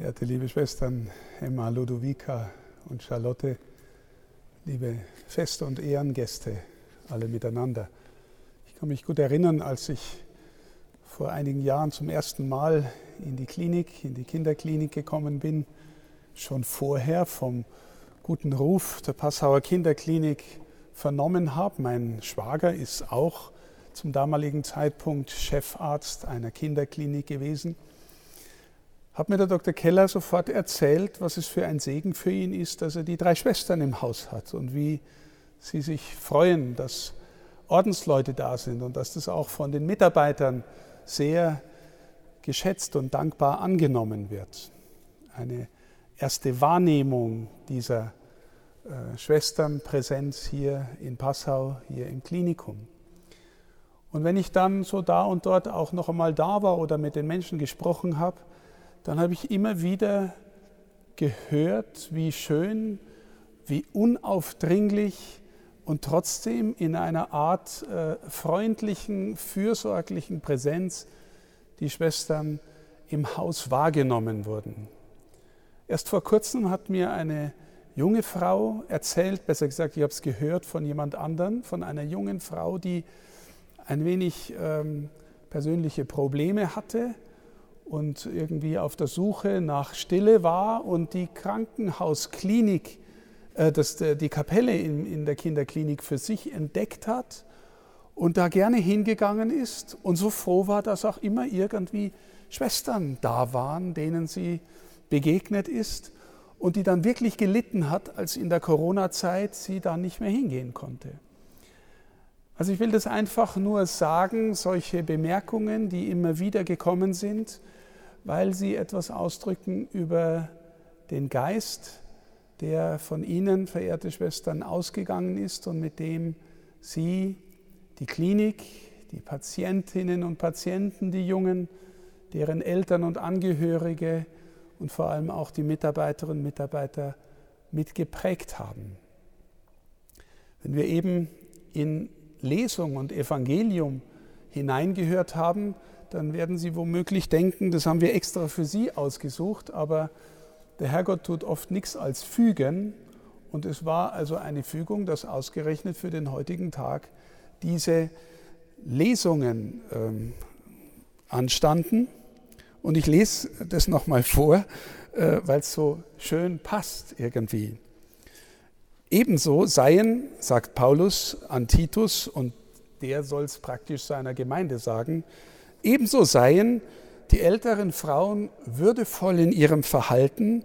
Verehrte liebe Schwestern Emma, Ludovica und Charlotte, liebe Feste- und Ehrengäste, alle miteinander. Ich kann mich gut erinnern, als ich vor einigen Jahren zum ersten Mal in die Klinik, in die Kinderklinik gekommen bin, schon vorher vom guten Ruf der Passauer Kinderklinik vernommen habe. Mein Schwager ist auch zum damaligen Zeitpunkt Chefarzt einer Kinderklinik gewesen hat mir der Dr. Keller sofort erzählt, was es für ein Segen für ihn ist, dass er die drei Schwestern im Haus hat und wie sie sich freuen, dass Ordensleute da sind und dass das auch von den Mitarbeitern sehr geschätzt und dankbar angenommen wird. Eine erste Wahrnehmung dieser äh, Schwesternpräsenz hier in Passau, hier im Klinikum. Und wenn ich dann so da und dort auch noch einmal da war oder mit den Menschen gesprochen habe, dann habe ich immer wieder gehört, wie schön, wie unaufdringlich und trotzdem in einer Art äh, freundlichen, fürsorglichen Präsenz die Schwestern im Haus wahrgenommen wurden. Erst vor kurzem hat mir eine junge Frau erzählt, besser gesagt, ich habe es gehört von jemand anderen, von einer jungen Frau, die ein wenig ähm, persönliche Probleme hatte und irgendwie auf der Suche nach Stille war und die Krankenhausklinik, äh, das, die Kapelle in, in der Kinderklinik für sich entdeckt hat und da gerne hingegangen ist und so froh war, dass auch immer irgendwie Schwestern da waren, denen sie begegnet ist und die dann wirklich gelitten hat, als in der Corona-Zeit sie da nicht mehr hingehen konnte. Also ich will das einfach nur sagen, solche Bemerkungen, die immer wieder gekommen sind, weil sie etwas ausdrücken über den Geist, der von Ihnen, verehrte Schwestern, ausgegangen ist und mit dem Sie die Klinik, die Patientinnen und Patienten, die Jungen, deren Eltern und Angehörige und vor allem auch die Mitarbeiterinnen und Mitarbeiter mitgeprägt haben. Wenn wir eben in Lesung und Evangelium hineingehört haben, dann werden Sie womöglich denken, das haben wir extra für Sie ausgesucht, aber der Herrgott tut oft nichts als fügen. Und es war also eine Fügung, dass ausgerechnet für den heutigen Tag diese Lesungen ähm, anstanden. Und ich lese das nochmal vor, äh, weil es so schön passt irgendwie. Ebenso seien, sagt Paulus an Titus, und der soll es praktisch seiner Gemeinde sagen, Ebenso seien die älteren Frauen würdevoll in ihrem Verhalten,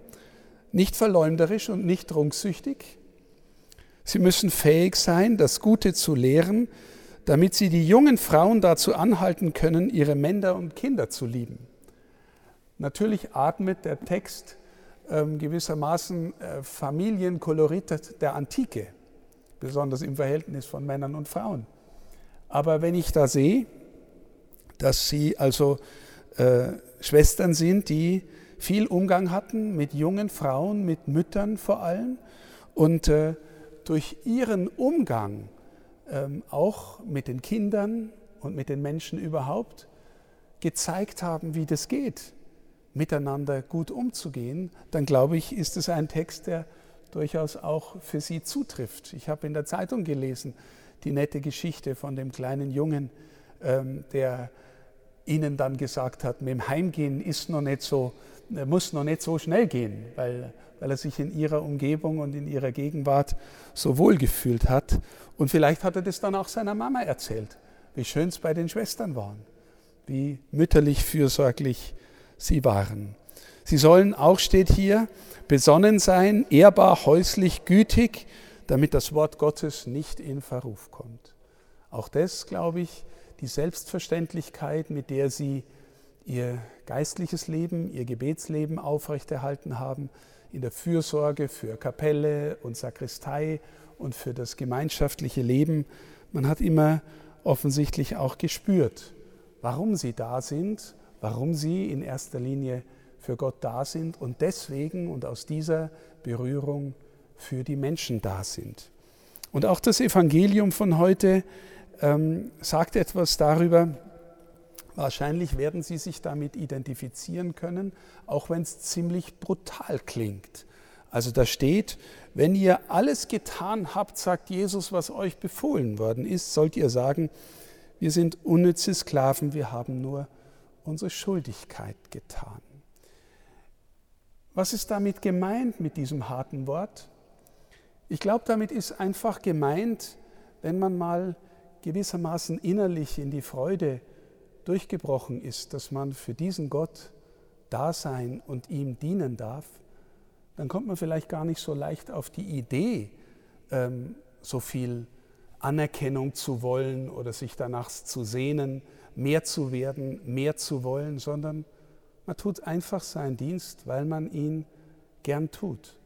nicht verleumderisch und nicht trunksüchtig. Sie müssen fähig sein, das Gute zu lehren, damit sie die jungen Frauen dazu anhalten können, ihre Männer und Kinder zu lieben. Natürlich atmet der Text ähm, gewissermaßen äh, Familienkolorit der Antike, besonders im Verhältnis von Männern und Frauen. Aber wenn ich da sehe, dass sie also äh, Schwestern sind, die viel Umgang hatten mit jungen Frauen, mit Müttern vor allem und äh, durch ihren Umgang ähm, auch mit den Kindern und mit den Menschen überhaupt gezeigt haben, wie das geht, miteinander gut umzugehen, dann glaube ich, ist es ein Text, der durchaus auch für sie zutrifft. Ich habe in der Zeitung gelesen die nette Geschichte von dem kleinen Jungen, der ihnen dann gesagt hat, mit dem Heimgehen ist noch nicht so, muss noch nicht so schnell gehen, weil, weil er sich in ihrer Umgebung und in ihrer Gegenwart so wohl gefühlt hat. Und vielleicht hat er das dann auch seiner Mama erzählt, wie schön es bei den Schwestern waren, wie mütterlich fürsorglich sie waren. Sie sollen auch, steht hier, besonnen sein, ehrbar, häuslich, gütig, damit das Wort Gottes nicht in Verruf kommt. Auch das, glaube ich, die Selbstverständlichkeit, mit der sie ihr geistliches Leben, ihr Gebetsleben aufrechterhalten haben, in der Fürsorge für Kapelle und Sakristei und für das gemeinschaftliche Leben. Man hat immer offensichtlich auch gespürt, warum sie da sind, warum sie in erster Linie für Gott da sind und deswegen und aus dieser Berührung für die Menschen da sind. Und auch das Evangelium von heute ähm, sagt etwas darüber, Wahrscheinlich werden Sie sich damit identifizieren können, auch wenn es ziemlich brutal klingt. Also da steht, wenn ihr alles getan habt, sagt Jesus, was euch befohlen worden ist, sollt ihr sagen, wir sind unnütze Sklaven, wir haben nur unsere Schuldigkeit getan. Was ist damit gemeint mit diesem harten Wort? Ich glaube, damit ist einfach gemeint, wenn man mal gewissermaßen innerlich in die Freude durchgebrochen ist, dass man für diesen Gott da sein und ihm dienen darf, dann kommt man vielleicht gar nicht so leicht auf die Idee, ähm, so viel Anerkennung zu wollen oder sich danach zu sehnen, mehr zu werden, mehr zu wollen, sondern man tut einfach seinen Dienst, weil man ihn gern tut.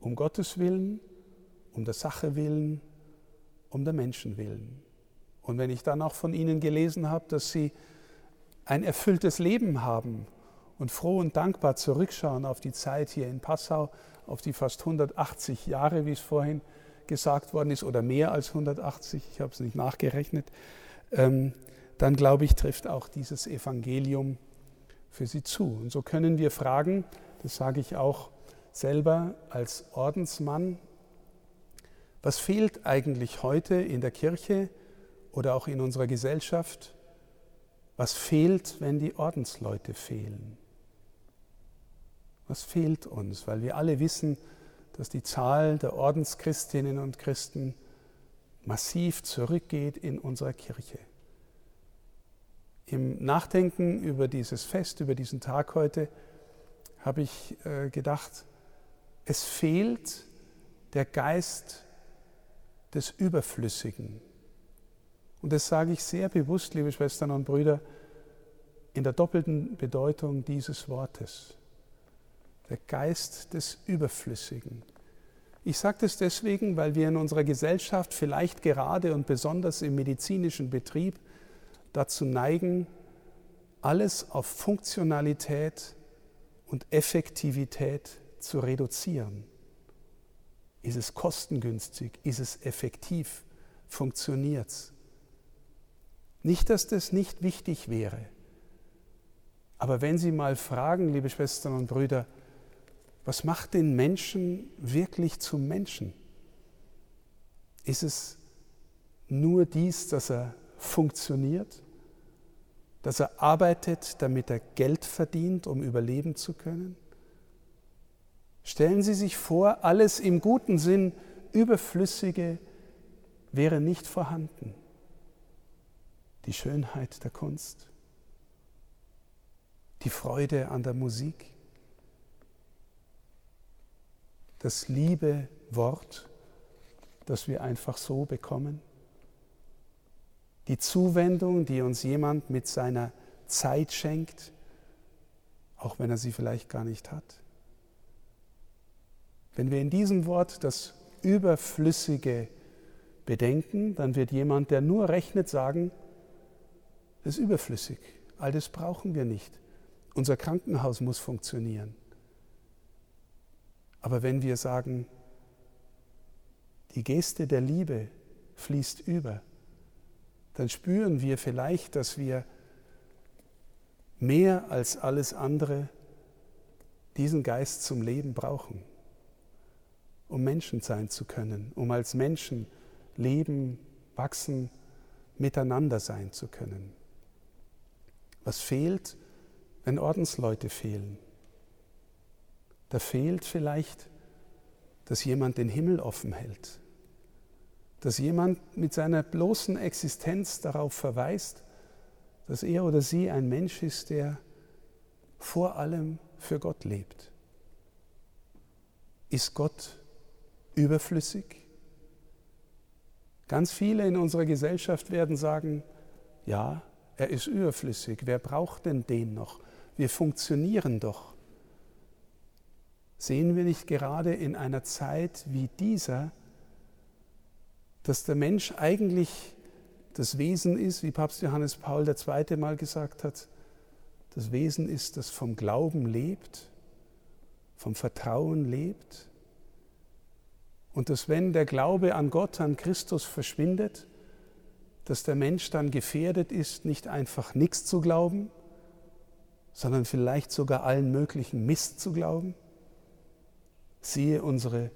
Um Gottes Willen, um der Sache willen, um der Menschen willen. Und wenn ich dann auch von Ihnen gelesen habe, dass Sie ein erfülltes Leben haben und froh und dankbar zurückschauen auf die Zeit hier in Passau, auf die fast 180 Jahre, wie es vorhin gesagt worden ist, oder mehr als 180, ich habe es nicht nachgerechnet, ähm, dann glaube ich, trifft auch dieses Evangelium für Sie zu. Und so können wir fragen, das sage ich auch selber als Ordensmann, was fehlt eigentlich heute in der Kirche oder auch in unserer Gesellschaft? Was fehlt, wenn die Ordensleute fehlen? Was fehlt uns? Weil wir alle wissen, dass die Zahl der Ordenschristinnen und Christen massiv zurückgeht in unserer Kirche. Im Nachdenken über dieses Fest, über diesen Tag heute, habe ich äh, gedacht, es fehlt der Geist des Überflüssigen. Und das sage ich sehr bewusst, liebe Schwestern und Brüder, in der doppelten Bedeutung dieses Wortes. Der Geist des Überflüssigen. Ich sage das deswegen, weil wir in unserer Gesellschaft vielleicht gerade und besonders im medizinischen Betrieb dazu neigen, alles auf Funktionalität und Effektivität zu reduzieren. Ist es kostengünstig? Ist es effektiv? Funktioniert es? Nicht, dass das nicht wichtig wäre. Aber wenn Sie mal fragen, liebe Schwestern und Brüder, was macht den Menschen wirklich zum Menschen? Ist es nur dies, dass er funktioniert, dass er arbeitet, damit er Geld verdient, um überleben zu können? Stellen Sie sich vor, alles im guten Sinn Überflüssige wäre nicht vorhanden. Die Schönheit der Kunst, die Freude an der Musik, das liebe Wort, das wir einfach so bekommen, die Zuwendung, die uns jemand mit seiner Zeit schenkt, auch wenn er sie vielleicht gar nicht hat. Wenn wir in diesem Wort das Überflüssige bedenken, dann wird jemand, der nur rechnet, sagen, das ist überflüssig, all das brauchen wir nicht. Unser Krankenhaus muss funktionieren. Aber wenn wir sagen, die Geste der Liebe fließt über, dann spüren wir vielleicht, dass wir mehr als alles andere diesen Geist zum Leben brauchen um Menschen sein zu können, um als Menschen leben, wachsen, miteinander sein zu können. Was fehlt, wenn Ordensleute fehlen? Da fehlt vielleicht, dass jemand den Himmel offen hält, dass jemand mit seiner bloßen Existenz darauf verweist, dass er oder sie ein Mensch ist, der vor allem für Gott lebt. Ist Gott überflüssig? Ganz viele in unserer Gesellschaft werden sagen, ja, er ist überflüssig. Wer braucht denn den noch? Wir funktionieren doch. Sehen wir nicht gerade in einer Zeit wie dieser, dass der Mensch eigentlich das Wesen ist, wie Papst Johannes Paul II. mal gesagt hat, das Wesen ist, das vom Glauben lebt, vom Vertrauen lebt und dass wenn der Glaube an Gott, an Christus verschwindet, dass der Mensch dann gefährdet ist, nicht einfach nichts zu glauben, sondern vielleicht sogar allen möglichen Mist zu glauben? Siehe unsere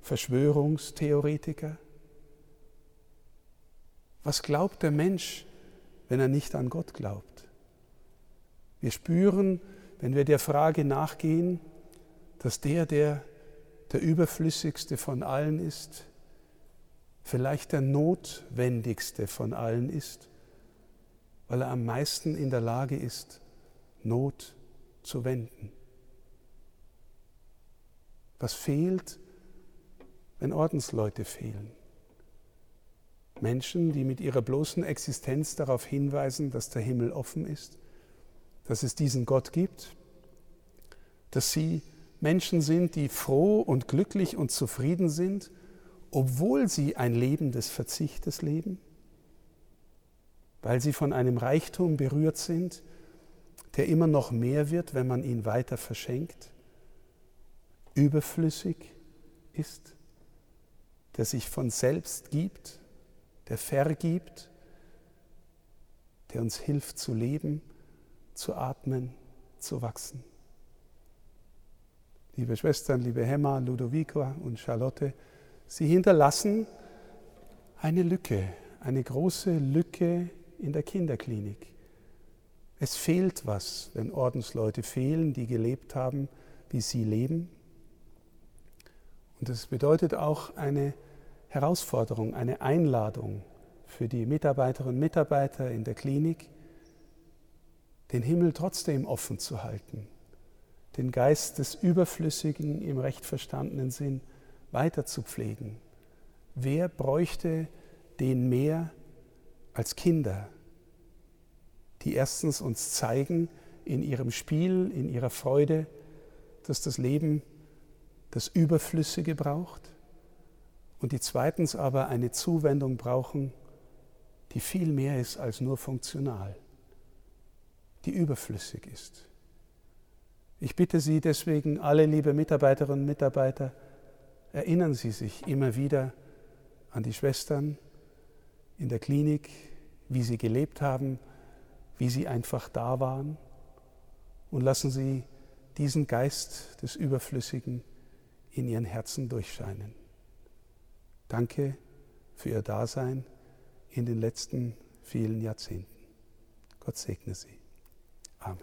Verschwörungstheoretiker. Was glaubt der Mensch, wenn er nicht an Gott glaubt? Wir spüren, wenn wir der Frage nachgehen, dass der, der der überflüssigste von allen ist, vielleicht der notwendigste von allen ist, weil er am meisten in der Lage ist, Not zu wenden. Was fehlt, wenn Ordensleute fehlen? Menschen, die mit ihrer bloßen Existenz darauf hinweisen, dass der Himmel offen ist, dass es diesen Gott gibt, dass sie Menschen sind, die froh und glücklich und zufrieden sind, obwohl sie ein Leben des Verzichtes leben, weil sie von einem Reichtum berührt sind, der immer noch mehr wird, wenn man ihn weiter verschenkt, überflüssig ist, der sich von selbst gibt, der vergibt, der uns hilft zu leben, zu atmen, zu wachsen. Liebe Schwestern, liebe Hemma, Ludovico und Charlotte, Sie hinterlassen eine Lücke, eine große Lücke in der Kinderklinik. Es fehlt was, wenn Ordensleute fehlen, die gelebt haben, wie Sie leben. Und es bedeutet auch eine Herausforderung, eine Einladung für die Mitarbeiterinnen und Mitarbeiter in der Klinik, den Himmel trotzdem offen zu halten, den Geist des Überflüssigen im recht verstandenen Sinn weiter zu pflegen. Wer bräuchte den mehr als Kinder, die erstens uns zeigen in ihrem Spiel, in ihrer Freude, dass das Leben das Überflüssige braucht und die zweitens aber eine Zuwendung brauchen, die viel mehr ist als nur funktional, die überflüssig ist. Ich bitte Sie deswegen, alle liebe Mitarbeiterinnen und Mitarbeiter, erinnern Sie sich immer wieder an die Schwestern in der Klinik, wie sie gelebt haben, wie sie einfach da waren und lassen Sie diesen Geist des Überflüssigen in Ihren Herzen durchscheinen. Danke für Ihr Dasein in den letzten vielen Jahrzehnten. Gott segne Sie. Amen.